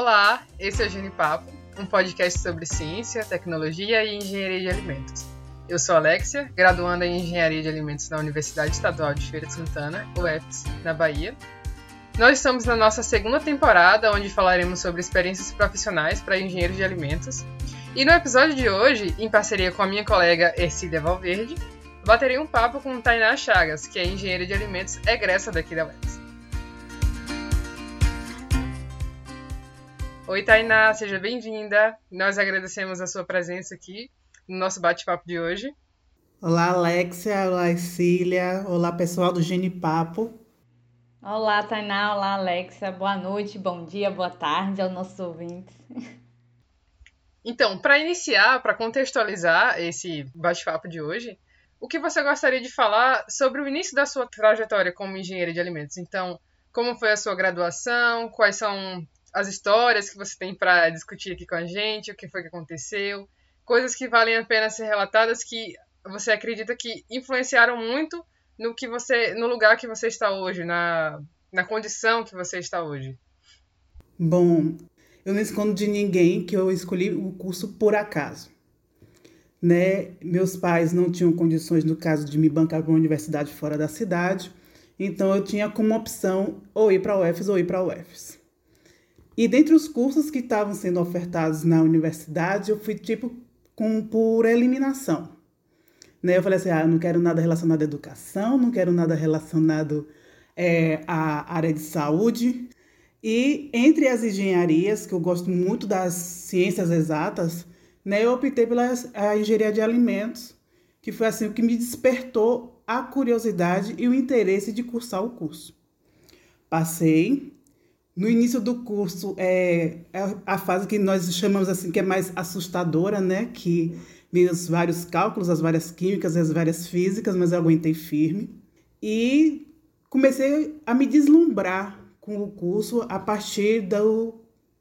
Olá, esse é o Gene Papo, um podcast sobre ciência, tecnologia e engenharia de alimentos. Eu sou Alexia, graduanda em Engenharia de Alimentos na Universidade Estadual de Feira de Santana, UFS, na Bahia. Nós estamos na nossa segunda temporada, onde falaremos sobre experiências profissionais para engenheiros de alimentos. E no episódio de hoje, em parceria com a minha colega Ercília Valverde, baterei um papo com Tainá Chagas, que é engenheira de alimentos egressa daqui da UFS. Oi, Tainá, seja bem-vinda. Nós agradecemos a sua presença aqui no nosso bate-papo de hoje. Olá, Alexia. Olá, Cília. Olá, pessoal do Gene Papo. Olá, Tainá. Olá, Alexia. Boa noite, bom dia, boa tarde aos nossos ouvintes. Então, para iniciar, para contextualizar esse bate-papo de hoje, o que você gostaria de falar sobre o início da sua trajetória como engenheira de alimentos? Então, como foi a sua graduação? Quais são as histórias que você tem para discutir aqui com a gente? O que foi que aconteceu? coisas que valem a pena ser relatadas que você acredita que influenciaram muito no que você no lugar que você está hoje, na, na condição que você está hoje? Bom, eu não escondo de ninguém que eu escolhi o curso por acaso. Né? Meus pais não tinham condições, no caso, de me bancar para uma universidade fora da cidade, então eu tinha como opção ou ir para a UFES ou ir para a UFES. E dentre os cursos que estavam sendo ofertados na universidade, eu fui tipo com, por eliminação. Né? Eu falei assim, ah, não quero nada relacionado à educação, não quero nada relacionado é, à área de saúde. E entre as engenharias, que eu gosto muito das ciências exatas, né, eu optei pela a engenharia de alimentos, que foi assim o que me despertou a curiosidade e o interesse de cursar o curso. Passei, no início do curso, é, é, a fase que nós chamamos assim, que é mais assustadora, né? Que vem os vários cálculos, as várias químicas, as várias físicas, mas eu aguentei firme. E comecei a me deslumbrar com o curso a partir do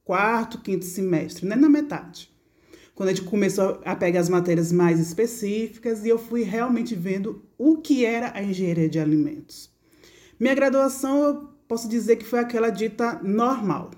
quarto, quinto semestre, né? Na metade. Quando a gente começou a pegar as matérias mais específicas e eu fui realmente vendo o que era a engenharia de alimentos. Minha graduação posso dizer que foi aquela dita normal.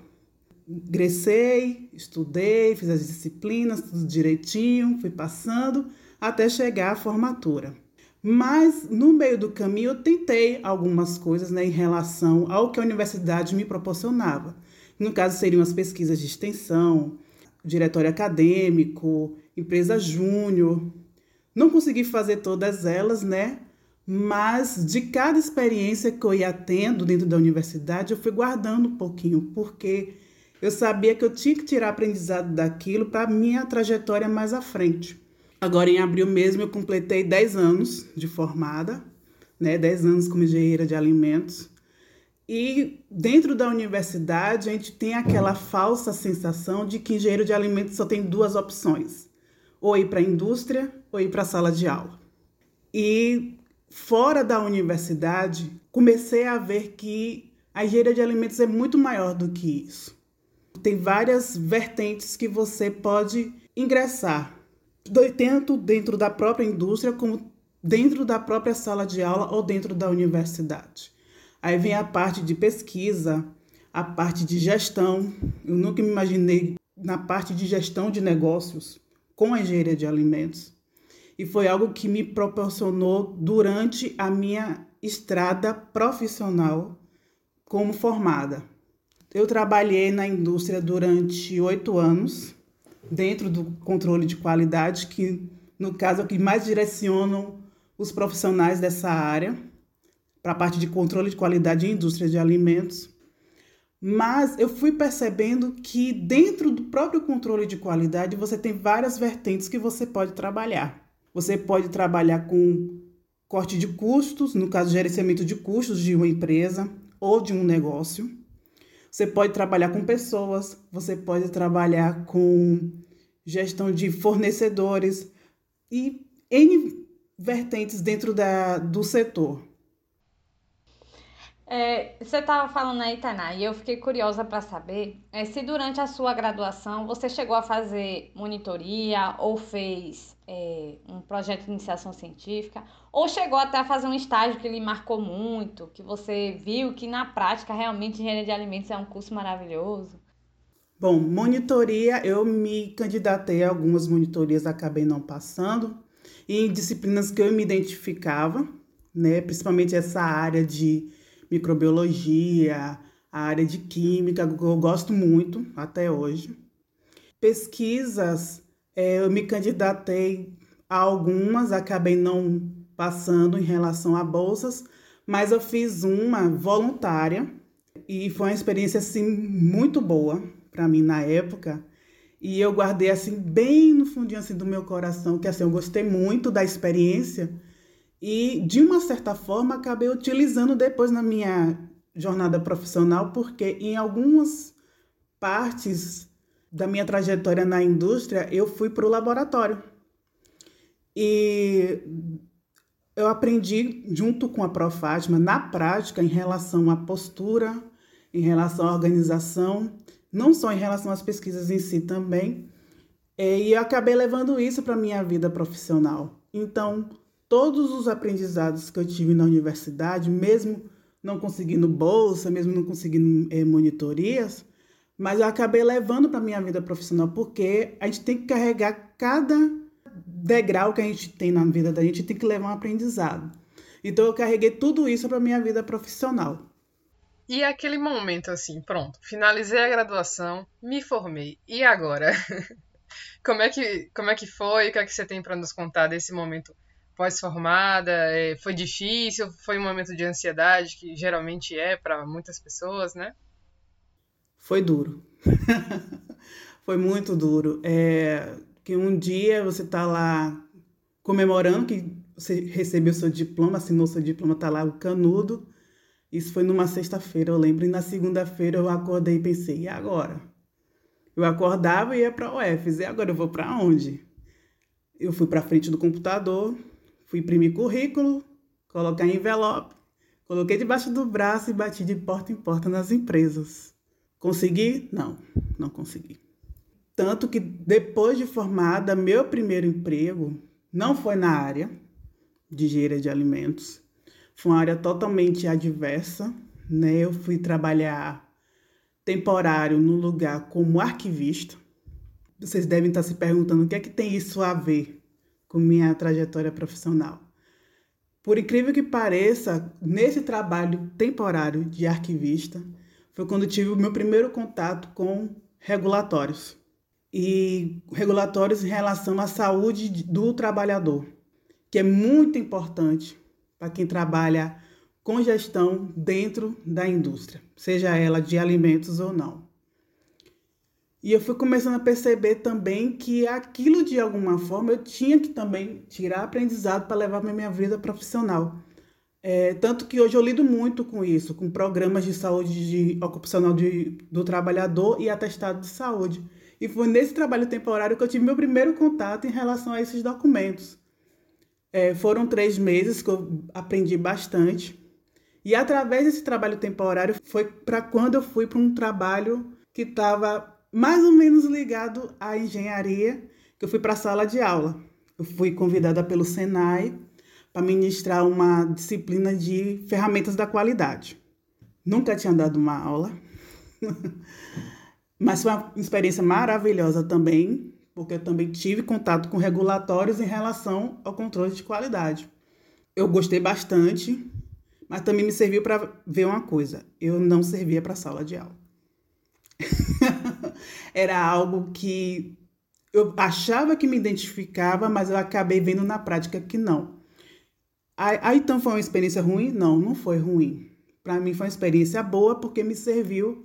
Ingressei, estudei, fiz as disciplinas, tudo direitinho, fui passando até chegar à formatura. Mas no meio do caminho eu tentei algumas coisas né, em relação ao que a universidade me proporcionava. No caso, seriam as pesquisas de extensão, diretório acadêmico, empresa júnior. Não consegui fazer todas elas, né? Mas de cada experiência que eu ia tendo dentro da universidade, eu fui guardando um pouquinho, porque eu sabia que eu tinha que tirar aprendizado daquilo para minha trajetória mais à frente. Agora, em abril mesmo, eu completei 10 anos de formada, né? 10 anos como engenheira de alimentos. E dentro da universidade, a gente tem aquela falsa sensação de que engenheiro de alimentos só tem duas opções: ou ir para a indústria ou ir para a sala de aula. E fora da universidade, comecei a ver que a engenharia de alimentos é muito maior do que isso. Tem várias vertentes que você pode ingressar, tanto dentro da própria indústria como dentro da própria sala de aula ou dentro da universidade. Aí vem a parte de pesquisa, a parte de gestão. Eu nunca me imaginei na parte de gestão de negócios com a engenharia de alimentos e foi algo que me proporcionou durante a minha estrada profissional como formada. Eu trabalhei na indústria durante oito anos, dentro do controle de qualidade, que no caso é o que mais direcionam os profissionais dessa área, para a parte de controle de qualidade em indústria de alimentos. Mas eu fui percebendo que dentro do próprio controle de qualidade você tem várias vertentes que você pode trabalhar. Você pode trabalhar com corte de custos, no caso, gerenciamento de custos de uma empresa ou de um negócio. Você pode trabalhar com pessoas, você pode trabalhar com gestão de fornecedores e N vertentes dentro da, do setor. É, você estava falando aí, Tainá, e eu fiquei curiosa para saber é, se durante a sua graduação você chegou a fazer monitoria ou fez é, um projeto de iniciação científica, ou chegou até a fazer um estágio que lhe marcou muito, que você viu que na prática realmente engenharia de alimentos é um curso maravilhoso. Bom, monitoria, eu me candidatei a algumas monitorias, acabei não passando. Em disciplinas que eu me identificava, né, principalmente essa área de microbiologia, a área de química, que eu gosto muito até hoje. Pesquisas, é, eu me candidatei a algumas, acabei não passando em relação a bolsas, mas eu fiz uma voluntária e foi uma experiência assim muito boa para mim na época. E eu guardei assim bem no fundinho assim do meu coração, que assim eu gostei muito da experiência e de uma certa forma acabei utilizando depois na minha jornada profissional, porque em algumas partes da minha trajetória na indústria eu fui para o laboratório. E eu aprendi junto com a Prof. Fátima, na prática, em relação à postura, em relação à organização, não só em relação às pesquisas em si também, e eu acabei levando isso para a minha vida profissional. Então, todos os aprendizados que eu tive na universidade, mesmo não conseguindo bolsa, mesmo não conseguindo é, monitorias, mas eu acabei levando para minha vida profissional, porque a gente tem que carregar cada degrau que a gente tem na vida da gente, tem que levar um aprendizado. Então eu carreguei tudo isso para minha vida profissional. E aquele momento assim, pronto, finalizei a graduação, me formei. E agora? como é que como é que foi? O que é que você tem para nos contar desse momento pós-formada? É, foi difícil? Foi um momento de ansiedade que geralmente é para muitas pessoas, né? Foi duro. foi muito duro. É, que um dia você está lá comemorando que você recebeu seu diploma, assinou seu diploma, está lá o canudo. Isso foi numa sexta-feira, eu lembro. E na segunda-feira eu acordei e pensei, e agora? Eu acordava e ia para o UFS, e agora eu vou para onde? Eu fui para frente do computador, fui imprimir currículo, colocar em envelope, coloquei debaixo do braço e bati de porta em porta nas empresas. Consegui? Não, não consegui. Tanto que depois de formada, meu primeiro emprego não foi na área de engenharia de alimentos. Foi uma área totalmente adversa, né? Eu fui trabalhar temporário no lugar como arquivista. Vocês devem estar se perguntando o que é que tem isso a ver com minha trajetória profissional. Por incrível que pareça, nesse trabalho temporário de arquivista, foi quando tive o meu primeiro contato com regulatórios e regulatórios em relação à saúde do trabalhador, que é muito importante para quem trabalha com gestão dentro da indústria, seja ela de alimentos ou não. E eu fui começando a perceber também que aquilo de alguma forma eu tinha que também tirar aprendizado para levar para minha vida profissional. É, tanto que hoje eu lido muito com isso, com programas de saúde de, ocupacional de, do trabalhador e atestado de saúde. E foi nesse trabalho temporário que eu tive meu primeiro contato em relação a esses documentos. É, foram três meses que eu aprendi bastante. E através desse trabalho temporário foi para quando eu fui para um trabalho que estava mais ou menos ligado à engenharia, que eu fui para a sala de aula. Eu fui convidada pelo Senai para ministrar uma disciplina de ferramentas da qualidade. Nunca tinha dado uma aula. Mas foi uma experiência maravilhosa também, porque eu também tive contato com regulatórios em relação ao controle de qualidade. Eu gostei bastante, mas também me serviu para ver uma coisa: eu não servia para sala de aula. Era algo que eu achava que me identificava, mas eu acabei vendo na prática que não. Aí, então foi uma experiência ruim? Não, não foi ruim. Para mim foi uma experiência boa porque me serviu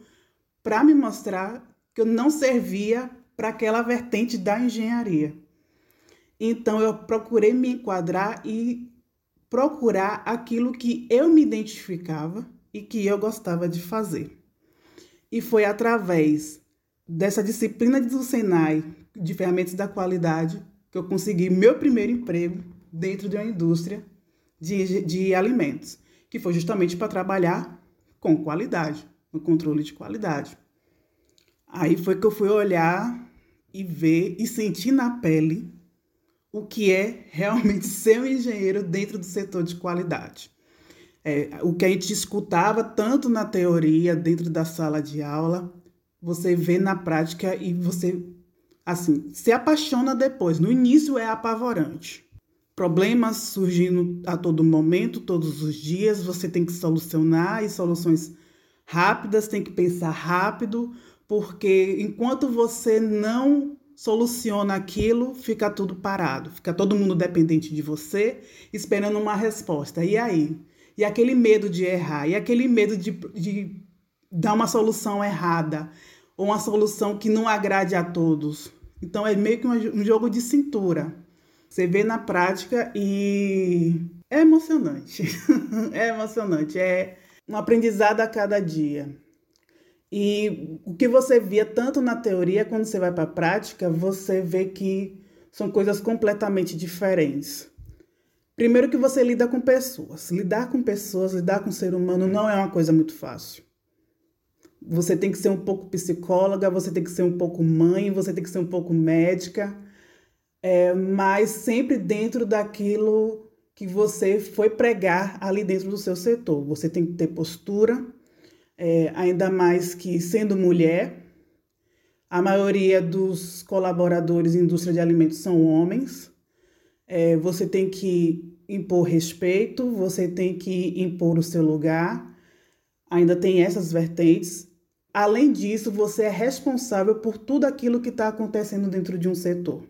para me mostrar que eu não servia para aquela vertente da engenharia. Então eu procurei me enquadrar e procurar aquilo que eu me identificava e que eu gostava de fazer. E foi através dessa disciplina do Senai de ferramentas da qualidade que eu consegui meu primeiro emprego dentro de uma indústria de, de alimentos, que foi justamente para trabalhar com qualidade, no controle de qualidade. Aí foi que eu fui olhar e ver e sentir na pele o que é realmente ser um engenheiro dentro do setor de qualidade. É, o que a gente escutava tanto na teoria, dentro da sala de aula, você vê na prática e você, assim, se apaixona depois. No início é apavorante. Problemas surgindo a todo momento, todos os dias, você tem que solucionar e soluções rápidas, tem que pensar rápido, porque enquanto você não soluciona aquilo, fica tudo parado, fica todo mundo dependente de você, esperando uma resposta. E aí? E aquele medo de errar, e aquele medo de, de dar uma solução errada, ou uma solução que não agrade a todos. Então é meio que um jogo de cintura. Você vê na prática e é emocionante. é emocionante, é um aprendizado a cada dia. E o que você via tanto na teoria, quando você vai para a prática, você vê que são coisas completamente diferentes. Primeiro que você lida com pessoas. Lidar com pessoas, lidar com ser humano não é uma coisa muito fácil. Você tem que ser um pouco psicóloga, você tem que ser um pouco mãe, você tem que ser um pouco médica, é, mas sempre dentro daquilo que você foi pregar ali dentro do seu setor. Você tem que ter postura, é, ainda mais que sendo mulher, a maioria dos colaboradores em indústria de alimentos são homens. É, você tem que impor respeito, você tem que impor o seu lugar. Ainda tem essas vertentes. Além disso, você é responsável por tudo aquilo que está acontecendo dentro de um setor.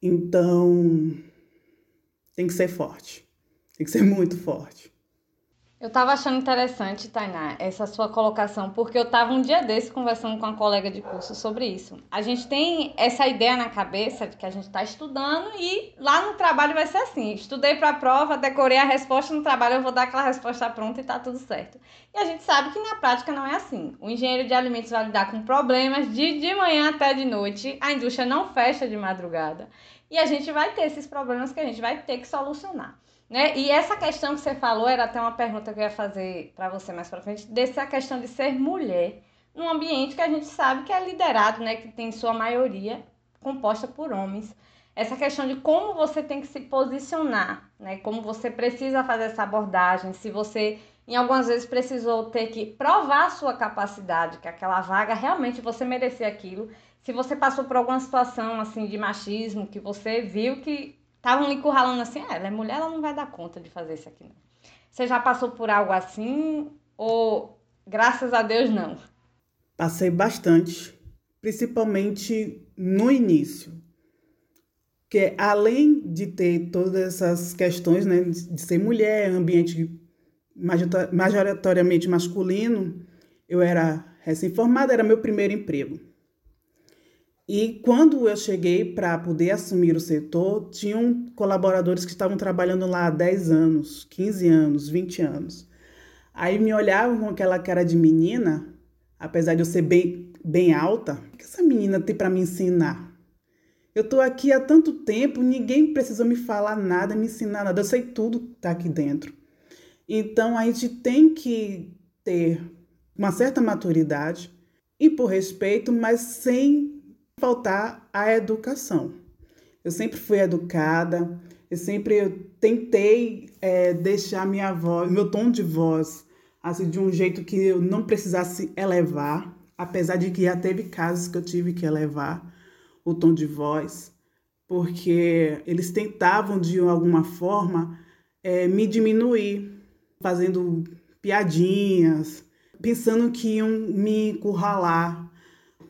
Então, tem que ser forte. Tem que ser muito forte. Eu estava achando interessante, Tainá, essa sua colocação, porque eu estava um dia desse conversando com uma colega de curso sobre isso. A gente tem essa ideia na cabeça de que a gente está estudando e lá no trabalho vai ser assim: estudei para a prova, decorei a resposta no trabalho, eu vou dar aquela resposta pronta e está tudo certo. E a gente sabe que na prática não é assim. O engenheiro de alimentos vai lidar com problemas de, de manhã até de noite, a indústria não fecha de madrugada e a gente vai ter esses problemas que a gente vai ter que solucionar. Né? E essa questão que você falou era até uma pergunta que eu ia fazer para você mais para frente, dessa questão de ser mulher num ambiente que a gente sabe que é liderado, né, que tem sua maioria composta por homens. Essa questão de como você tem que se posicionar, né? Como você precisa fazer essa abordagem, se você em algumas vezes precisou ter que provar a sua capacidade, que aquela vaga realmente você merecia aquilo. Se você passou por alguma situação assim de machismo, que você viu que estavam lhe curralando assim, ah, ela é mulher, ela não vai dar conta de fazer isso aqui não. Você já passou por algo assim ou graças a Deus não? Passei bastante, principalmente no início. Que além de ter todas essas questões, né, de ser mulher, ambiente majoritariamente masculino, eu era recém-formada, era meu primeiro emprego. E quando eu cheguei para poder assumir o setor, tinham colaboradores que estavam trabalhando lá há 10 anos, 15 anos, 20 anos. Aí me olhavam com aquela cara de menina, apesar de eu ser bem, bem alta. O que essa menina tem para me ensinar? Eu estou aqui há tanto tempo, ninguém precisou me falar nada, me ensinar nada. Eu sei tudo que está aqui dentro. Então a gente tem que ter uma certa maturidade e por respeito, mas sem faltar a educação. Eu sempre fui educada, eu sempre tentei é, deixar minha voz, meu tom de voz, assim, de um jeito que eu não precisasse elevar, apesar de que já teve casos que eu tive que elevar o tom de voz, porque eles tentavam de alguma forma é, me diminuir, fazendo piadinhas, pensando que iam me encurralar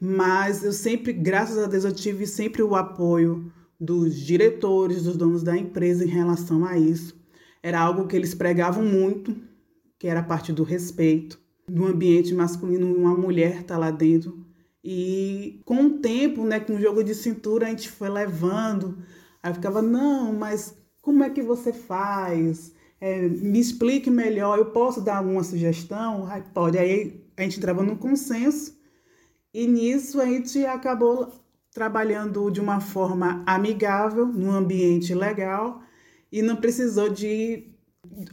mas eu sempre, graças a Deus, eu tive sempre o apoio dos diretores, dos donos da empresa em relação a isso. Era algo que eles pregavam muito, que era a parte do respeito, do ambiente masculino, uma mulher tá lá dentro. E com o tempo, né, com o jogo de cintura, a gente foi levando. Aí eu ficava, não, mas como é que você faz? É, me explique melhor, eu posso dar alguma sugestão? Aí pode. Aí a gente entrava num consenso e nisso a gente acabou trabalhando de uma forma amigável, num ambiente legal e não precisou de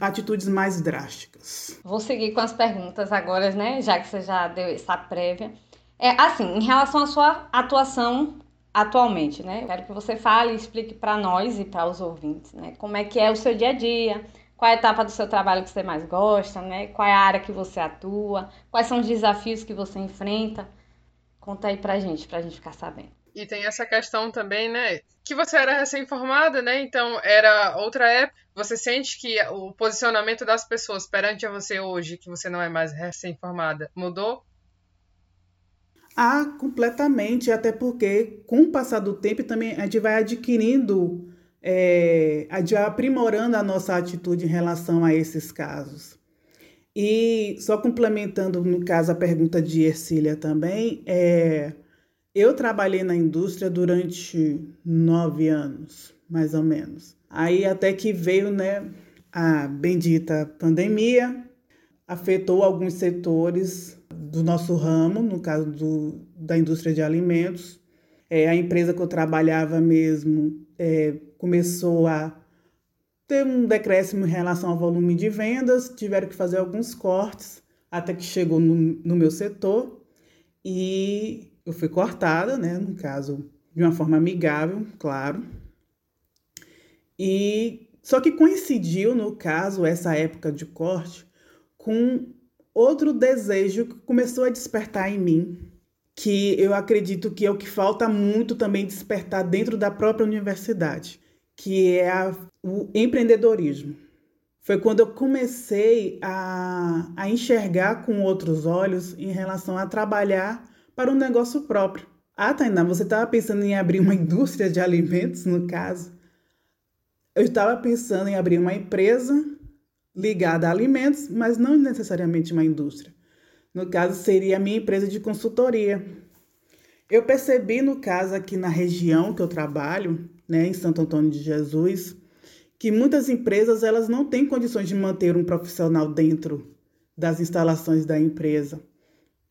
atitudes mais drásticas. Vou seguir com as perguntas agora, né? Já que você já deu essa prévia. É assim, em relação à sua atuação atualmente, né? Quero que você fale e explique para nós e para os ouvintes, né? Como é que é o seu dia a dia, qual a etapa do seu trabalho que você mais gosta, né? Qual é a área que você atua, quais são os desafios que você enfrenta. Conta aí pra gente, pra gente ficar sabendo. E tem essa questão também, né? Que você era recém-formada, né? Então era outra época. Você sente que o posicionamento das pessoas perante a você hoje, que você não é mais recém-formada, mudou? Ah, completamente. Até porque, com o passar do tempo, também a gente vai adquirindo, é, a gente vai aprimorando a nossa atitude em relação a esses casos. E só complementando, no caso, a pergunta de Ercília também, é, eu trabalhei na indústria durante nove anos, mais ou menos. Aí até que veio né, a bendita pandemia, afetou alguns setores do nosso ramo, no caso do, da indústria de alimentos. É, a empresa que eu trabalhava mesmo é, começou a ter um decréscimo em relação ao volume de vendas, tiveram que fazer alguns cortes até que chegou no, no meu setor e eu fui cortada, né, no caso, de uma forma amigável, claro. E só que coincidiu, no caso, essa época de corte com outro desejo que começou a despertar em mim, que eu acredito que é o que falta muito também despertar dentro da própria universidade, que é a, o empreendedorismo. Foi quando eu comecei a, a enxergar com outros olhos em relação a trabalhar para um negócio próprio. Ah, Tainá, você estava pensando em abrir uma indústria de alimentos, no caso? Eu estava pensando em abrir uma empresa ligada a alimentos, mas não necessariamente uma indústria. No caso, seria a minha empresa de consultoria. Eu percebi, no caso, aqui na região que eu trabalho, né, em Santo Antônio de Jesus, que muitas empresas elas não têm condições de manter um profissional dentro das instalações da empresa.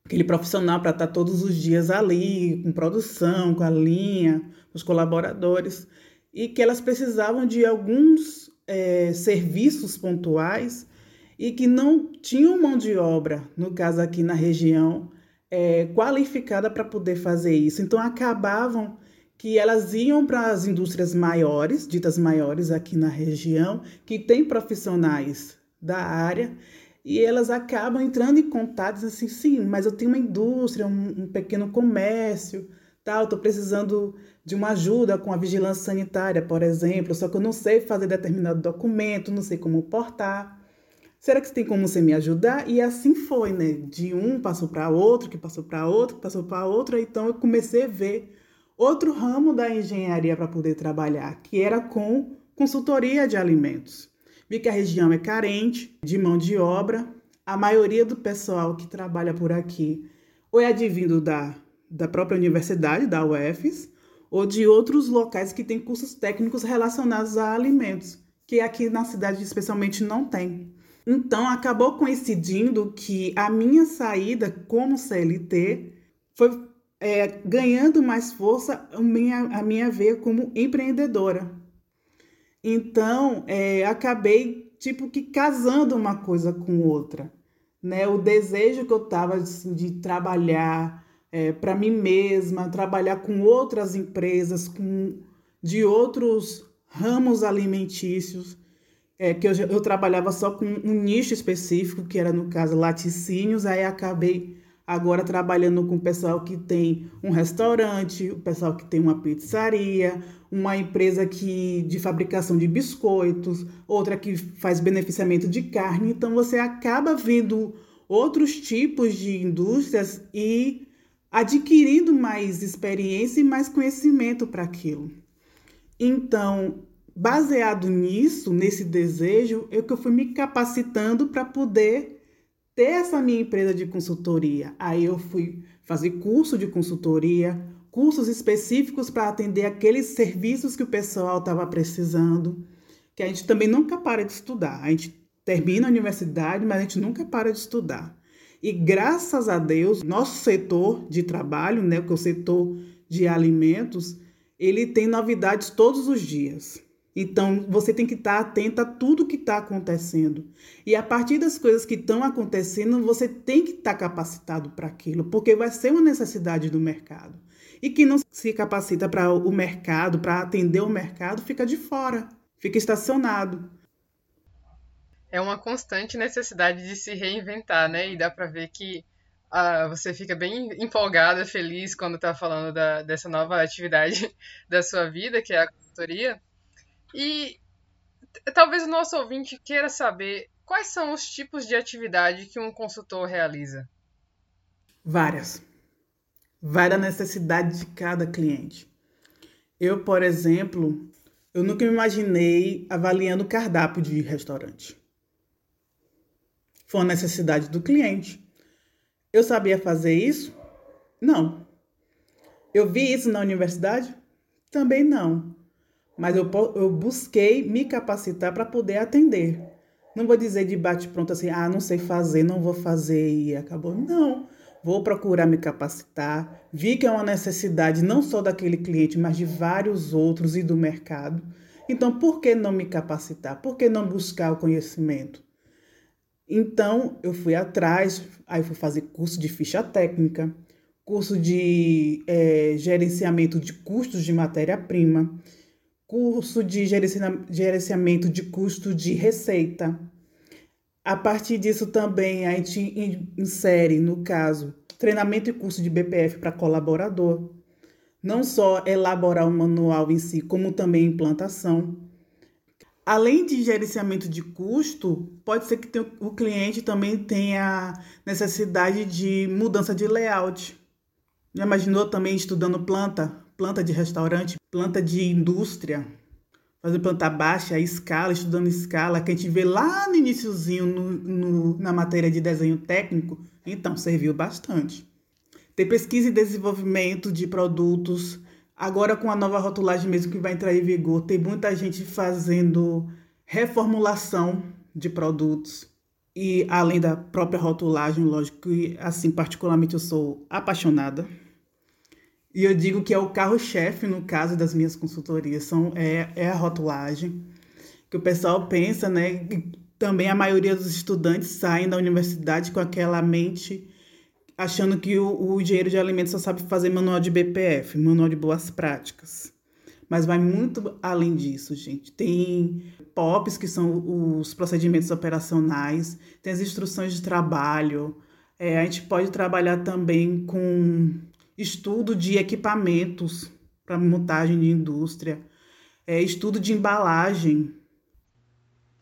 Aquele profissional para estar todos os dias ali, com produção, com a linha, os colaboradores, e que elas precisavam de alguns é, serviços pontuais e que não tinham mão de obra, no caso aqui na região, é, qualificada para poder fazer isso. Então acabavam que elas iam para as indústrias maiores, ditas maiores aqui na região, que tem profissionais da área, e elas acabam entrando em contato assim, sim, mas eu tenho uma indústria, um, um pequeno comércio, tal, estou precisando de uma ajuda com a vigilância sanitária, por exemplo, só que eu não sei fazer determinado documento, não sei como portar. Será que tem como você me ajudar? E assim foi, né? De um passou para outro, que passou para outro, que passou para outro, então eu comecei a ver outro ramo da engenharia para poder trabalhar, que era com consultoria de alimentos. Vi que a região é carente de mão de obra. A maioria do pessoal que trabalha por aqui ou é advindo da da própria universidade, da UFES, ou de outros locais que têm cursos técnicos relacionados a alimentos, que aqui na cidade especialmente não tem. Então, acabou coincidindo que a minha saída como CLT foi é, ganhando mais força a minha, a minha veia como empreendedora. Então, é, acabei, tipo, que casando uma coisa com outra. Né? O desejo que eu tava assim, de trabalhar, é, para mim mesma, trabalhar com outras empresas, com de outros ramos alimentícios, é, que eu, eu trabalhava só com um nicho específico, que era no caso laticínios, aí acabei agora trabalhando com o pessoal que tem um restaurante, o pessoal que tem uma pizzaria, uma empresa que de fabricação de biscoitos, outra que faz beneficiamento de carne. Então você acaba vendo outros tipos de indústrias e adquirindo mais experiência e mais conhecimento para aquilo. Então, baseado nisso, nesse desejo, eu que eu fui me capacitando para poder ter essa minha empresa de consultoria. Aí eu fui fazer curso de consultoria, cursos específicos para atender aqueles serviços que o pessoal estava precisando, que a gente também nunca para de estudar. A gente termina a universidade, mas a gente nunca para de estudar. E graças a Deus, nosso setor de trabalho, né, que é o setor de alimentos, ele tem novidades todos os dias. Então, você tem que estar atento a tudo que está acontecendo. E a partir das coisas que estão acontecendo, você tem que estar capacitado para aquilo, porque vai ser uma necessidade do mercado. E quem não se capacita para o mercado, para atender o mercado, fica de fora, fica estacionado. é uma constante necessidade de se reinventar, né? E dá para ver que uh, você fica bem empolgada, feliz quando está falando da, dessa nova atividade da sua vida, que é a consultoria. E talvez o nosso ouvinte queira saber quais são os tipos de atividade que um consultor realiza. Várias. Várias necessidades de cada cliente. Eu, por exemplo, eu nunca me imaginei avaliando cardápio de restaurante. Foi uma necessidade do cliente. Eu sabia fazer isso? Não. Eu vi isso na universidade? Também não. Mas eu, eu busquei me capacitar para poder atender. Não vou dizer de bate-pronto assim, ah, não sei fazer, não vou fazer e acabou. Não. Vou procurar me capacitar. Vi que é uma necessidade não só daquele cliente, mas de vários outros e do mercado. Então, por que não me capacitar? Por que não buscar o conhecimento? Então, eu fui atrás, aí fui fazer curso de ficha técnica, curso de é, gerenciamento de custos de matéria-prima, curso de gerenciamento de custo de receita. A partir disso também a gente insere, no caso, treinamento e curso de BPF para colaborador. Não só elaborar o manual em si, como também implantação. Além de gerenciamento de custo, pode ser que o cliente também tenha necessidade de mudança de layout. Já imaginou também estudando planta, planta de restaurante, planta de indústria, fazer planta baixa, escala, estudando escala, que a gente vê lá no iníciozinho na matéria de desenho técnico, então serviu bastante. Tem pesquisa e desenvolvimento de produtos Agora, com a nova rotulagem mesmo que vai entrar em vigor, tem muita gente fazendo reformulação de produtos. E além da própria rotulagem, lógico que, assim, particularmente eu sou apaixonada. E eu digo que é o carro-chefe, no caso das minhas consultorias, são, é, é a rotulagem. Que o pessoal pensa, né? também a maioria dos estudantes saem da universidade com aquela mente achando que o, o engenheiro de alimentos só sabe fazer manual de BPF, manual de boas práticas. Mas vai muito além disso, gente. Tem POPs, que são os procedimentos operacionais, tem as instruções de trabalho. É, a gente pode trabalhar também com estudo de equipamentos para montagem de indústria, é, estudo de embalagem,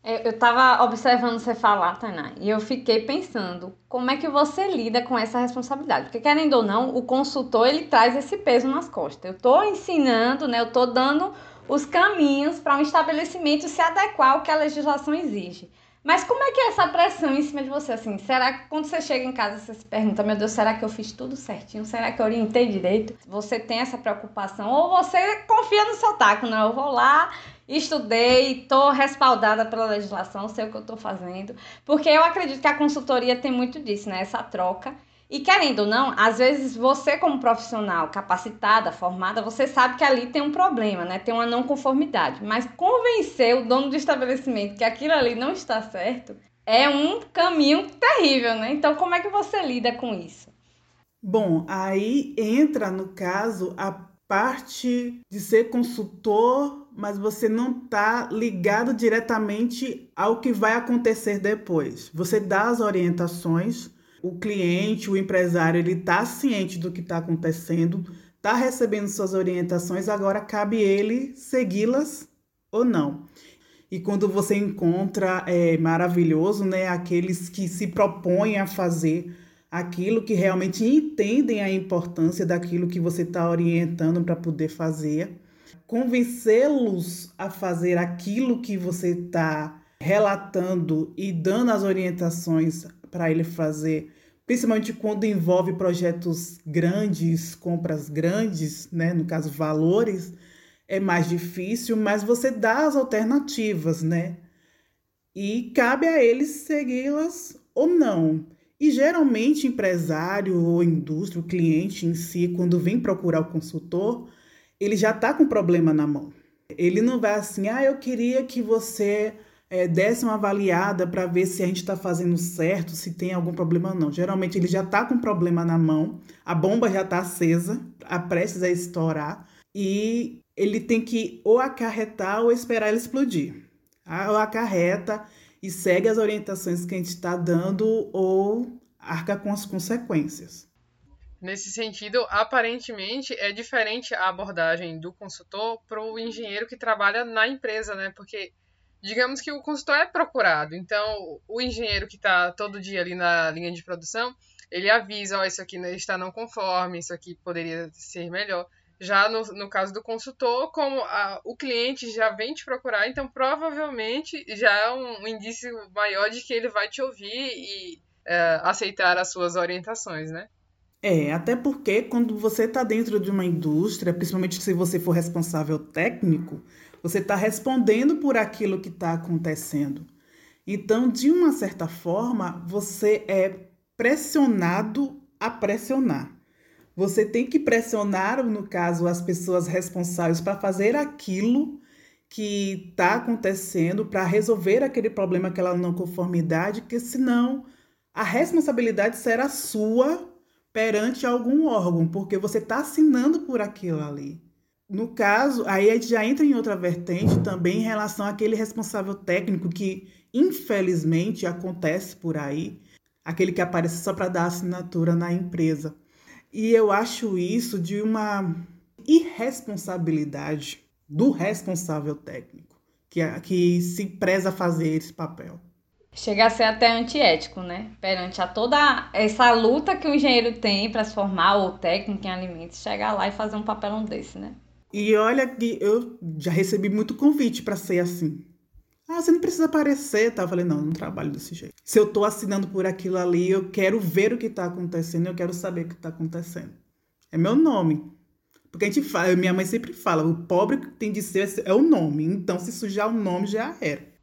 eu estava observando você falar, Tainá, e eu fiquei pensando como é que você lida com essa responsabilidade. Porque, querendo ou não, o consultor ele traz esse peso nas costas. Eu estou ensinando, né, eu estou dando os caminhos para um estabelecimento se adequar ao que a legislação exige. Mas como é que é essa pressão em cima de você? Assim, será que quando você chega em casa você se pergunta, meu Deus, será que eu fiz tudo certinho? Será que eu orientei direito? Você tem essa preocupação? Ou você confia no seu taco, não? Eu vou lá, estudei, estou respaldada pela legislação, sei o que eu estou fazendo. Porque eu acredito que a consultoria tem muito disso, né? Essa troca. E querendo ou não, às vezes você, como profissional capacitada, formada, você sabe que ali tem um problema, né? Tem uma não conformidade. Mas convencer o dono do estabelecimento que aquilo ali não está certo é um caminho terrível, né? Então, como é que você lida com isso? Bom, aí entra no caso a parte de ser consultor, mas você não está ligado diretamente ao que vai acontecer depois. Você dá as orientações o cliente, o empresário, ele está ciente do que está acontecendo, está recebendo suas orientações, agora cabe ele segui-las ou não. E quando você encontra, é maravilhoso, né? Aqueles que se propõem a fazer aquilo que realmente entendem a importância daquilo que você está orientando para poder fazer, convencê-los a fazer aquilo que você está relatando e dando as orientações para ele fazer, principalmente quando envolve projetos grandes, compras grandes, né, no caso valores, é mais difícil, mas você dá as alternativas, né? E cabe a eles segui-las ou não. E geralmente empresário ou indústria, o cliente em si, quando vem procurar o consultor, ele já está com o problema na mão. Ele não vai assim, ah, eu queria que você é, desse uma avaliada para ver se a gente está fazendo certo, se tem algum problema ou não. Geralmente ele já está com problema na mão, a bomba já está acesa, a prestes a estourar, e ele tem que ou acarretar ou esperar ele explodir. Ah, ou acarreta e segue as orientações que a gente está dando ou arca com as consequências. Nesse sentido, aparentemente é diferente a abordagem do consultor para o engenheiro que trabalha na empresa, né? Porque digamos que o consultor é procurado, então o engenheiro que está todo dia ali na linha de produção, ele avisa, ó, oh, isso aqui está não conforme, isso aqui poderia ser melhor. Já no, no caso do consultor, como a, o cliente já vem te procurar, então provavelmente já é um, um indício maior de que ele vai te ouvir e é, aceitar as suas orientações, né? É, até porque quando você está dentro de uma indústria, principalmente se você for responsável técnico, você está respondendo por aquilo que está acontecendo. Então, de uma certa forma, você é pressionado a pressionar. Você tem que pressionar, no caso, as pessoas responsáveis para fazer aquilo que está acontecendo, para resolver aquele problema, aquela não conformidade, que senão a responsabilidade será sua perante algum órgão, porque você está assinando por aquilo ali. No caso, aí a gente já entra em outra vertente também em relação àquele responsável técnico que, infelizmente, acontece por aí, aquele que aparece só para dar assinatura na empresa. E eu acho isso de uma irresponsabilidade do responsável técnico, que, que se preza fazer esse papel. Chega a ser até antiético, né? Perante a toda essa luta que o engenheiro tem para se formar, ou técnico em alimentos, chegar lá e fazer um papelão desse, né? E olha que eu já recebi muito convite para ser assim. Ah, você não precisa aparecer, tá? Eu falei, não, não trabalho desse jeito. Se eu tô assinando por aquilo ali, eu quero ver o que tá acontecendo, eu quero saber o que tá acontecendo. É meu nome. Porque a gente fala, minha mãe sempre fala, o pobre tem de ser é o nome. Então, se sujar o nome, já era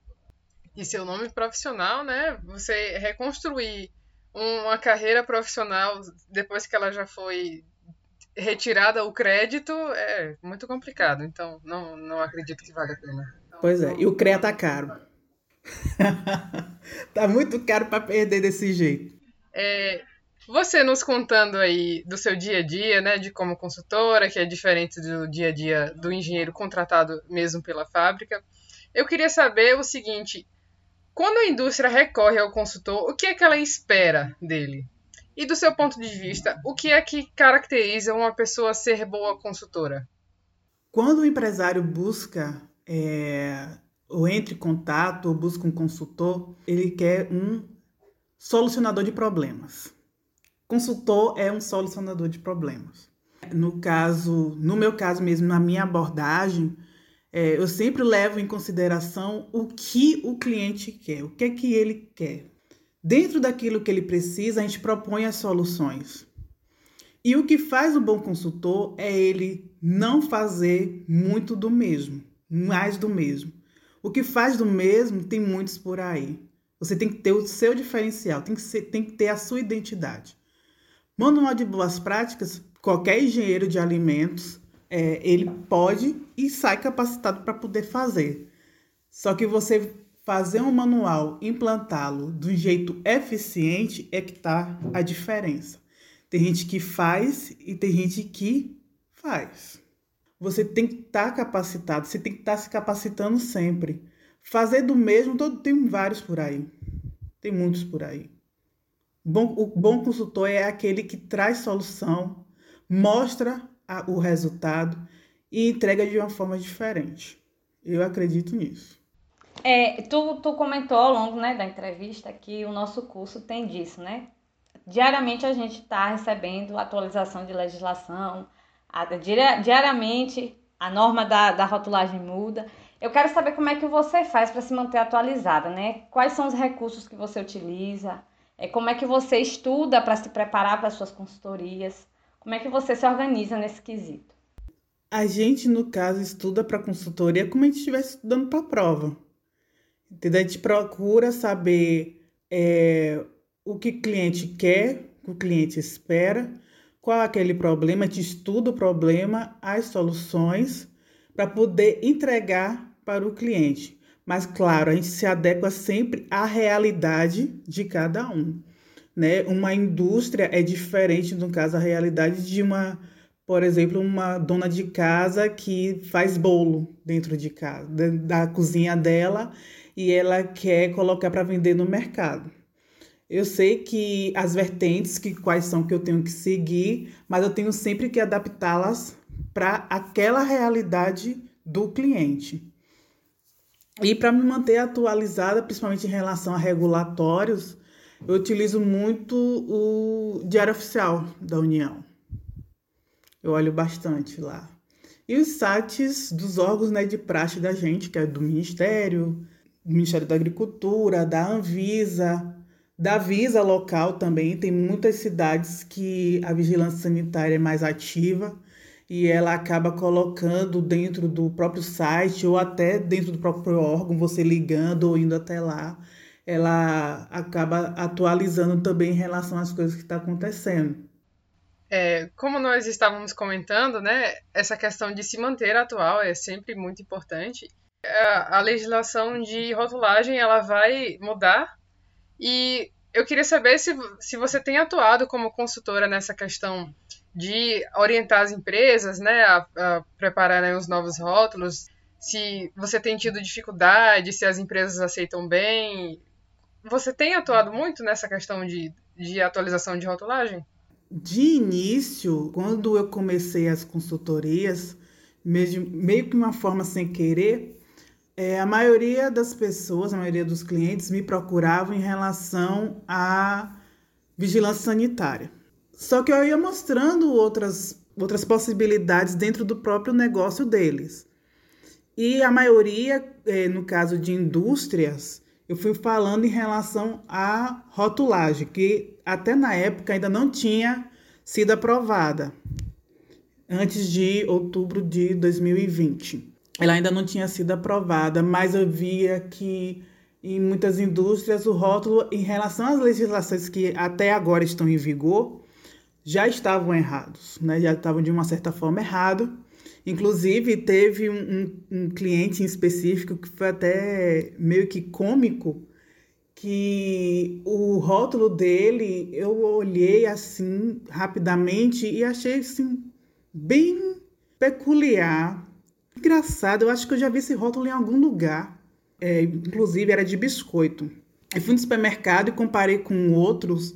e seu nome profissional, né? Você reconstruir uma carreira profissional depois que ela já foi retirada o crédito é muito complicado. Então, não, não acredito que valha a pena. Pois é, e o CREA tá caro. tá muito caro para perder desse jeito. É, você nos contando aí do seu dia a dia, né, de como consultora, que é diferente do dia a dia do engenheiro contratado mesmo pela fábrica. Eu queria saber o seguinte: quando a indústria recorre ao consultor, o que é que ela espera dele? E do seu ponto de vista, o que é que caracteriza uma pessoa ser boa consultora? Quando o empresário busca é, ou entra em contato ou busca um consultor, ele quer um solucionador de problemas. Consultor é um solucionador de problemas. No caso, no meu caso mesmo, na minha abordagem, é, eu sempre levo em consideração o que o cliente quer, o que é que ele quer. Dentro daquilo que ele precisa, a gente propõe as soluções. E o que faz o bom consultor é ele não fazer muito do mesmo, mais do mesmo. O que faz do mesmo tem muitos por aí. Você tem que ter o seu diferencial, tem que, ser, tem que ter a sua identidade. Manual de boas práticas, qualquer engenheiro de alimentos é, ele pode e sai capacitado para poder fazer. Só que você fazer um manual, implantá-lo do jeito eficiente é que está a diferença. Tem gente que faz e tem gente que faz. Você tem que estar tá capacitado, você tem que estar tá se capacitando sempre. Fazer do mesmo, todo, tem vários por aí. Tem muitos por aí. Bom, o bom consultor é aquele que traz solução, mostra a, o resultado e entrega de uma forma diferente. Eu acredito nisso. É, tu, tu comentou ao longo né, da entrevista que o nosso curso tem disso, né? Diariamente a gente está recebendo atualização de legislação, a, diariamente a norma da, da rotulagem muda. Eu quero saber como é que você faz para se manter atualizada, né? Quais são os recursos que você utiliza? É, como é que você estuda para se preparar para as suas consultorias? Como é que você se organiza nesse quesito? A gente, no caso, estuda para consultoria como a gente estivesse estudando para a prova. Entendeu? A gente procura saber é, o que o cliente quer, o que o cliente espera, qual é aquele problema, a gente estuda o problema, as soluções, para poder entregar para o cliente. Mas, claro, a gente se adequa sempre à realidade de cada um né? Uma indústria é diferente, no caso, a realidade de uma, por exemplo, uma dona de casa que faz bolo dentro de casa, da cozinha dela, e ela quer colocar para vender no mercado. Eu sei que as vertentes, que quais são que eu tenho que seguir, mas eu tenho sempre que adaptá-las para aquela realidade do cliente. E para me manter atualizada, principalmente em relação a regulatórios, eu utilizo muito o Diário Oficial da União. Eu olho bastante lá. E os sites dos órgãos né, de praxe da gente, que é do Ministério, Ministério da Agricultura, da Anvisa, da Visa local também. Tem muitas cidades que a vigilância sanitária é mais ativa e ela acaba colocando dentro do próprio site ou até dentro do próprio órgão, você ligando ou indo até lá, ela acaba atualizando também em relação às coisas que estão tá acontecendo. É, como nós estávamos comentando, né, essa questão de se manter atual é sempre muito importante. A, legislação de rotulagem ela vai mudar e eu queria saber se, se você tem atuado como consultora nessa questão de orientar as empresas né, a, a preparar né, os novos rótulos, se você tem tido dificuldade, se as empresas aceitam bem. Você tem atuado muito nessa questão de, de atualização de rotulagem? De início, quando eu comecei as consultorias, meio, meio que uma forma sem querer, é, a maioria das pessoas, a maioria dos clientes me procuravam em relação à vigilância sanitária. Só que eu ia mostrando outras, outras possibilidades dentro do próprio negócio deles. E a maioria, é, no caso de indústrias, eu fui falando em relação à rotulagem, que até na época ainda não tinha sido aprovada, antes de outubro de 2020. Ela ainda não tinha sido aprovada, mas eu via que em muitas indústrias o rótulo, em relação às legislações que até agora estão em vigor, já estavam errados, né? já estavam de uma certa forma errados. Inclusive, teve um, um, um, cliente em específico que foi até meio que cômico, que o rótulo dele eu olhei assim rapidamente e achei assim, bem peculiar. Engraçado, eu acho que eu já vi esse rótulo em algum lugar. É, inclusive, era de biscoito. Eu fui no supermercado e comparei com outros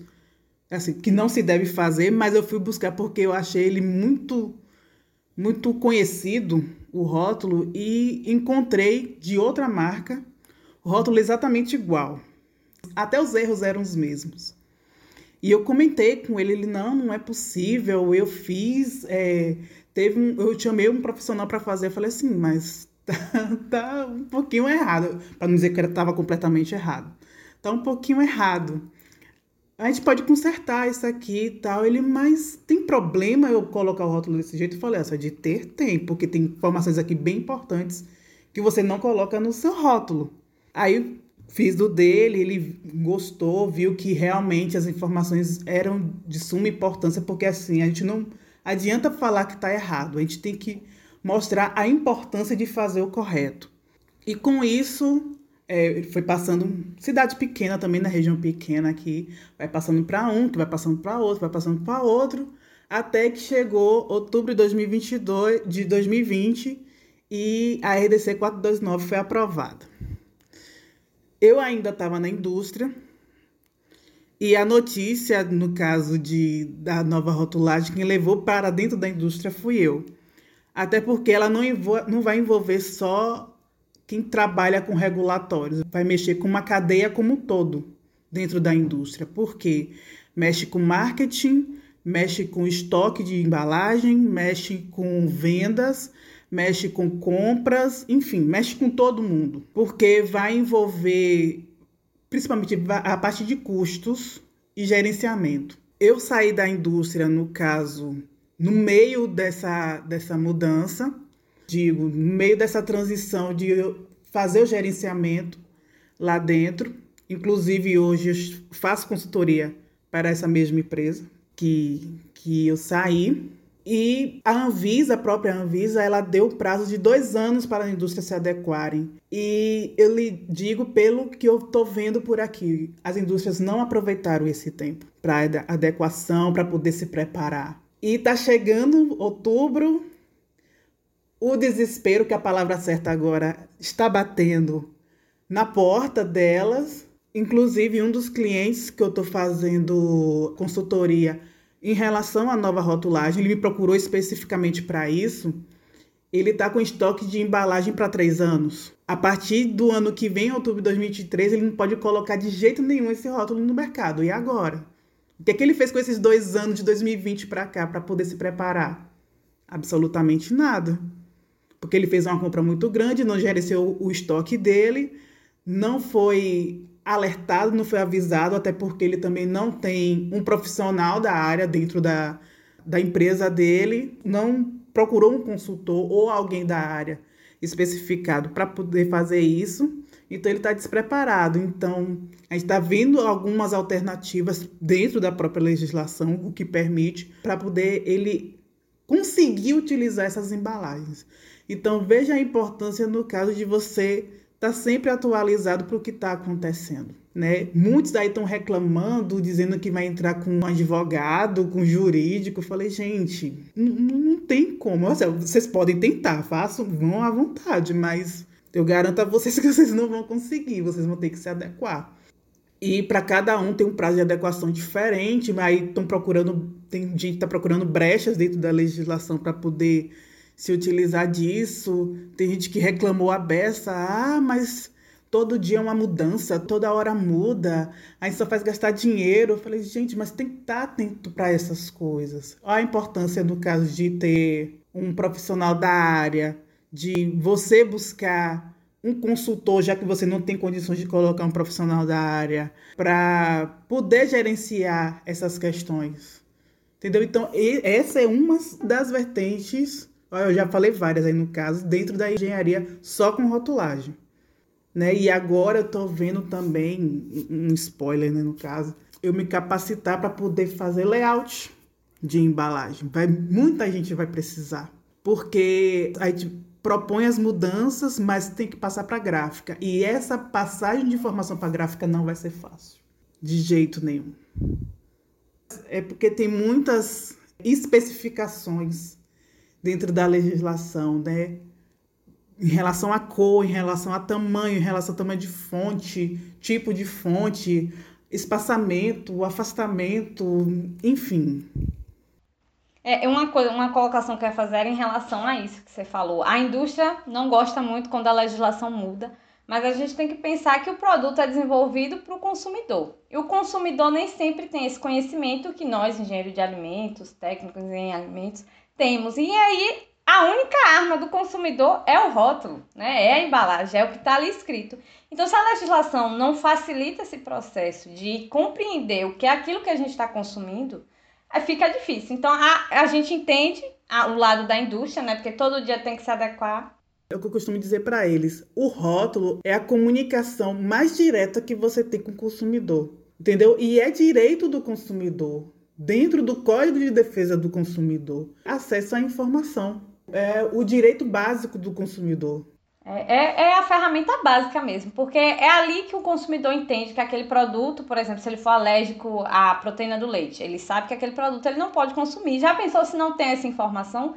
assim, que não se deve fazer, mas eu fui buscar porque eu achei ele muito muito conhecido, o rótulo, e encontrei de outra marca o rótulo exatamente igual. Até os erros eram os mesmos. E eu comentei com ele, ele, não, não é possível, eu fiz, é, teve um, eu chamei um profissional para fazer, eu falei assim, mas tá, tá um pouquinho errado, para não dizer que estava completamente errado. Tá um pouquinho errado a gente pode consertar isso aqui e tal. Ele, mas tem problema eu colocar o rótulo desse jeito? Eu falei, essa de ter tem, porque tem informações aqui bem importantes que você não coloca no seu rótulo. Aí fiz do dele, ele gostou, viu que realmente as informações eram de suma importância, porque assim, a gente não adianta falar que está errado, a gente tem que mostrar a importância de fazer o correto. E com isso, é, foi passando cidade pequena também na região pequena aqui, vai passando para um, que vai passando para outro, vai passando para outro, até que chegou outubro de 2022, de 2020 e a RDC 429 foi aprovada. Eu ainda estava na indústria e a notícia, no caso de, da nova rotulagem, quem levou para dentro da indústria fui eu. Até porque ela não, não vai envolver só quem trabalha com regulatórios, vai mexer com uma cadeia como um todo dentro da indústria, porque mexe com marketing, mexe com estoque de embalagem, mexe com vendas, mexe com compras, enfim, mexe com todo mundo, porque vai envolver principalmente a parte de custos e gerenciamento. Eu saí da indústria, no caso, no meio dessa, dessa mudança, digo, no meio dessa transição de fazer o gerenciamento lá dentro. Inclusive, hoje faço consultoria para essa mesma empresa que, que eu saí. E a Anvisa, a própria Anvisa, ela deu prazo de dois anos para a indústria se adequarem. E eu lhe digo pelo que eu estou vendo por aqui, as indústrias não aproveitaram esse tempo para adequação, para poder se preparar. E está chegando outubro, o desespero, que a palavra certa agora está batendo na porta delas. Inclusive, um dos clientes que eu estou fazendo consultoria em relação à nova rotulagem, ele me procurou especificamente para isso. Ele está com estoque de embalagem para três anos. A partir do ano que vem, outubro de 2023, ele não pode colocar de jeito nenhum esse rótulo no mercado. E agora? O que, é que ele fez com esses dois anos de 2020 para cá para poder se preparar? Absolutamente nada. Porque ele fez uma compra muito grande, não gerenciou o estoque dele, não foi alertado, não foi avisado, até porque ele também não tem um profissional da área dentro da, da empresa dele, não procurou um consultor ou alguém da área especificado para poder fazer isso. Então ele está despreparado. Então a gente está vendo algumas alternativas dentro da própria legislação, o que permite para poder ele conseguir utilizar essas embalagens. Então veja a importância no caso de você estar tá sempre atualizado para o que está acontecendo. Né? Muitos aí estão reclamando, dizendo que vai entrar com um advogado, com um jurídico. Eu falei, gente, não, tem como. vocês podem tentar, façam, vão à vontade, mas eu garanto a vocês que vocês não vão conseguir, vocês vão ter que se adequar. E para cada um tem um prazo de adequação diferente, mas aí estão procurando, tem gente que está procurando brechas dentro da legislação para poder se utilizar disso. Tem gente que reclamou a beça, ah, mas todo dia é uma mudança, toda hora muda, aí só faz gastar dinheiro. Eu falei, gente, mas tem que estar tá atento para essas coisas. Olha a importância no caso de ter um profissional da área, de você buscar um consultor, já que você não tem condições de colocar um profissional da área, para poder gerenciar essas questões. Entendeu? Então, essa é uma das vertentes, eu já falei várias aí no caso, dentro da engenharia só com rotulagem. Né? E agora eu estou vendo também, um spoiler né, no caso, eu me capacitar para poder fazer layout de embalagem. Vai, muita gente vai precisar. Porque a gente propõe as mudanças, mas tem que passar para gráfica. E essa passagem de informação para gráfica não vai ser fácil, de jeito nenhum. É porque tem muitas especificações dentro da legislação, né? Em relação à cor, em relação a tamanho, em relação ao tamanho de fonte, tipo de fonte, espaçamento, afastamento, enfim. É uma coisa, uma colocação que eu ia fazer era em relação a isso que você falou. A indústria não gosta muito quando a legislação muda, mas a gente tem que pensar que o produto é desenvolvido para o consumidor. E o consumidor nem sempre tem esse conhecimento que nós, engenheiros de alimentos, técnicos em alimentos, temos. E aí, a única arma do consumidor é o rótulo, né? É a embalagem, é o que está ali escrito. Então, se a legislação não facilita esse processo de compreender o que é aquilo que a gente está consumindo, fica difícil. Então a, a gente entende a, o lado da indústria, né? Porque todo dia tem que se adequar. É o que eu costumo dizer para eles. O rótulo é a comunicação mais direta que você tem com o consumidor. Entendeu? E é direito do consumidor, dentro do Código de Defesa do Consumidor, acesso à informação. É o direito básico do consumidor. É, é, é, a ferramenta básica mesmo, porque é ali que o consumidor entende que aquele produto, por exemplo, se ele for alérgico à proteína do leite, ele sabe que aquele produto ele não pode consumir. Já pensou se não tem essa informação?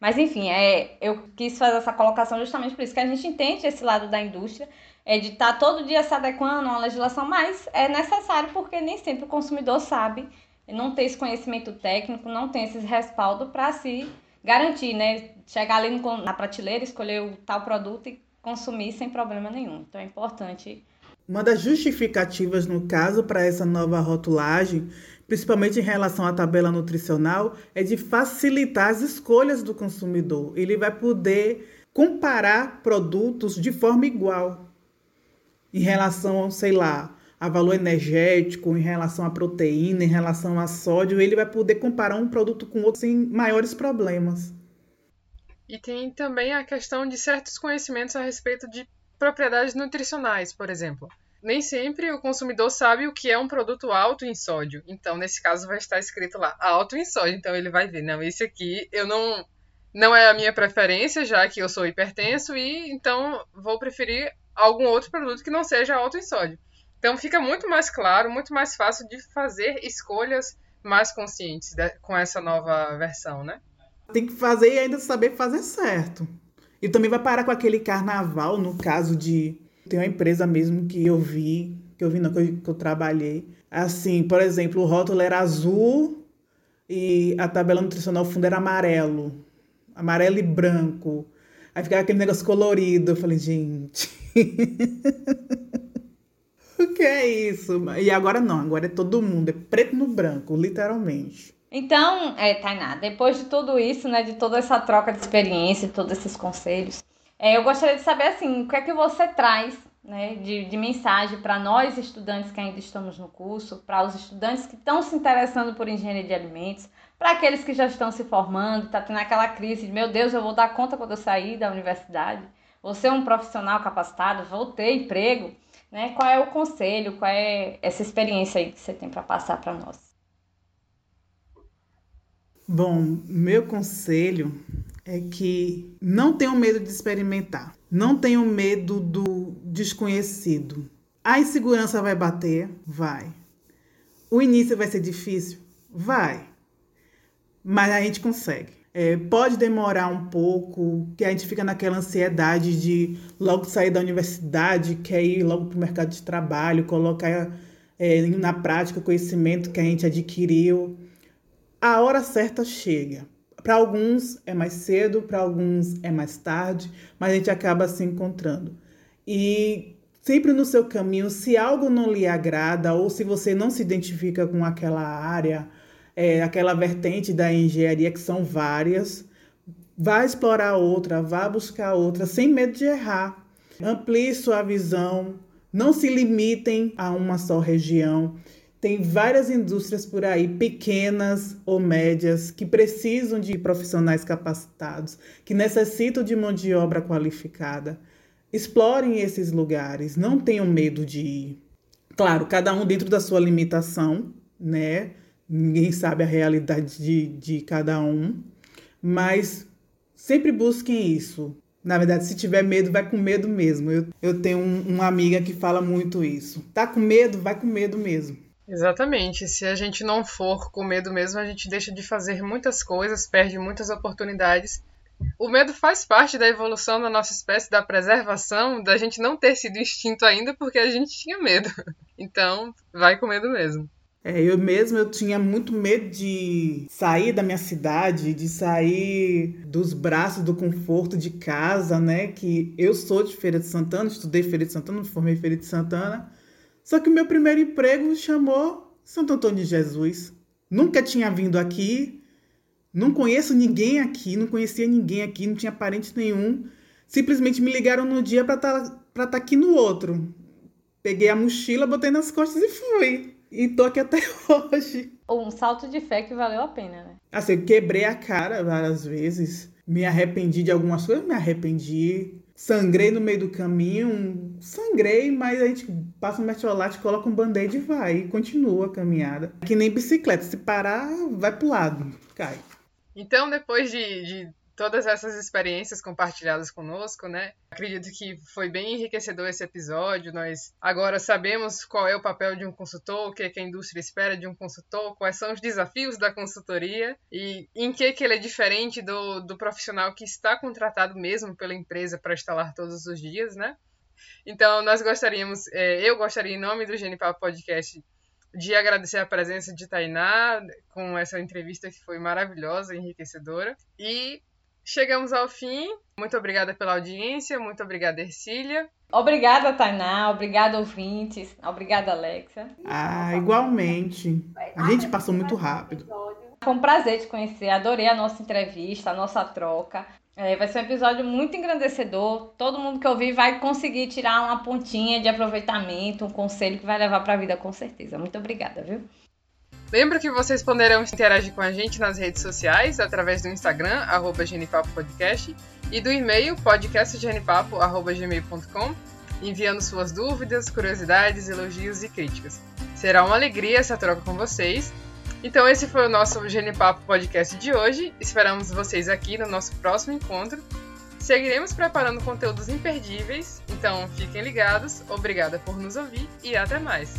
Mas enfim, é, eu quis fazer essa colocação justamente por isso, que a gente entende esse lado da indústria, é de estar tá todo dia se adequando a uma legislação, mas é necessário porque nem sempre o consumidor sabe, não tem esse conhecimento técnico, não tem esse respaldo para se garantir, né? Chegar ali no, na prateleira, escolher o tal produto e consumir sem problema nenhum. Então é importante. Uma das justificativas, no caso, para essa nova rotulagem, principalmente em relação à tabela nutricional, é de facilitar as escolhas do consumidor. Ele vai poder comparar produtos de forma igual em relação, sei lá, a valor energético, em relação à proteína, em relação a sódio, ele vai poder comparar um produto com outro sem maiores problemas. E tem também a questão de certos conhecimentos a respeito de propriedades nutricionais, por exemplo. Nem sempre o consumidor sabe o que é um produto alto em sódio. Então, nesse caso, vai estar escrito lá alto em sódio. Então, ele vai ver, não, esse aqui eu não não é a minha preferência, já que eu sou hipertenso e então vou preferir algum outro produto que não seja alto em sódio. Então fica muito mais claro, muito mais fácil de fazer escolhas mais conscientes com essa nova versão, né? Tem que fazer e ainda saber fazer certo. E também vai parar com aquele carnaval, no caso de Tem uma empresa mesmo que eu vi, que eu vi não, que eu, que eu trabalhei. Assim, por exemplo, o rótulo era azul e a tabela nutricional fundo era amarelo. Amarelo e branco. Aí ficava aquele negócio colorido. Eu falei, gente. o que é isso? E agora não, agora é todo mundo, é preto no branco, literalmente. Então, é, Tainá, depois de tudo isso, né, de toda essa troca de experiência, todos esses conselhos, é, eu gostaria de saber, assim, o que é que você traz né, de, de mensagem para nós estudantes que ainda estamos no curso, para os estudantes que estão se interessando por engenharia de alimentos, para aqueles que já estão se formando, está tendo aquela crise de, meu Deus, eu vou dar conta quando eu sair da universidade, vou ser um profissional capacitado, vou ter emprego, né? Qual é o conselho, qual é essa experiência aí que você tem para passar para nós? Bom, meu conselho é que não tenham medo de experimentar. Não tenham medo do desconhecido. A insegurança vai bater? Vai. O início vai ser difícil? Vai. Mas a gente consegue. É, pode demorar um pouco, que a gente fica naquela ansiedade de logo sair da universidade, quer ir logo para o mercado de trabalho, colocar é, na prática o conhecimento que a gente adquiriu. A hora certa chega. Para alguns é mais cedo, para alguns é mais tarde, mas a gente acaba se encontrando. E sempre no seu caminho, se algo não lhe agrada ou se você não se identifica com aquela área, é, aquela vertente da engenharia, que são várias, vá explorar outra, vá buscar outra, sem medo de errar. Amplie sua visão, não se limitem a uma só região. Tem várias indústrias por aí, pequenas ou médias, que precisam de profissionais capacitados, que necessitam de mão de obra qualificada. Explorem esses lugares, não tenham medo de ir. Claro, cada um dentro da sua limitação, né? Ninguém sabe a realidade de, de cada um, mas sempre busquem isso. Na verdade, se tiver medo, vai com medo mesmo. Eu, eu tenho um, uma amiga que fala muito isso. Tá com medo? Vai com medo mesmo. Exatamente. Se a gente não for com medo mesmo, a gente deixa de fazer muitas coisas, perde muitas oportunidades. O medo faz parte da evolução da nossa espécie, da preservação, da gente não ter sido extinto ainda porque a gente tinha medo. Então, vai com medo mesmo. É, eu mesmo eu tinha muito medo de sair da minha cidade, de sair dos braços do conforto de casa, né? Que eu sou de Feira de Santana, estudei Feira de Santana, me formei Feira de Santana. Só que o meu primeiro emprego chamou Santo Antônio de Jesus. Nunca tinha vindo aqui, não conheço ninguém aqui, não conhecia ninguém aqui, não tinha parente nenhum. Simplesmente me ligaram no dia para estar tá, tá aqui no outro. Peguei a mochila, botei nas costas e fui. E tô aqui até hoje. Um salto de fé que valeu a pena, né? Assim, quebrei a cara várias vezes. Me arrependi de algumas coisas, me arrependi sangrei no meio do caminho, sangrei, mas a gente passa um mertiolate, coloca um band-aid e vai, e continua a caminhada. Que nem bicicleta, se parar, vai pro lado, cai. Então, depois de, de todas essas experiências compartilhadas conosco, né? Acredito que foi bem enriquecedor esse episódio. Nós agora sabemos qual é o papel de um consultor, o que, é que a indústria espera de um consultor, quais são os desafios da consultoria e em que, que ele é diferente do, do profissional que está contratado mesmo pela empresa para instalar todos os dias, né? Então, nós gostaríamos, é, eu gostaria, em nome do Genipapo Podcast, de agradecer a presença de Tainá com essa entrevista que foi maravilhosa, enriquecedora. E Chegamos ao fim. Muito obrigada pela audiência, muito obrigada, Ercília. Obrigada, Tainá. Obrigada, ouvintes. Obrigada, Alexa. Ah, igualmente. A gente passou muito rápido. Foi um prazer te conhecer. Adorei a nossa entrevista, a nossa troca. É, vai ser um episódio muito engrandecedor. Todo mundo que ouvir vai conseguir tirar uma pontinha de aproveitamento, um conselho que vai levar para a vida com certeza. Muito obrigada, viu? Lembro que vocês poderão interagir com a gente nas redes sociais, através do Instagram, arroba Podcast, e do e-mail podcastgenipapo.gmail.com, enviando suas dúvidas, curiosidades, elogios e críticas. Será uma alegria essa troca com vocês. Então esse foi o nosso Genipapo Podcast de hoje. Esperamos vocês aqui no nosso próximo encontro. Seguiremos preparando conteúdos imperdíveis, então fiquem ligados. Obrigada por nos ouvir e até mais!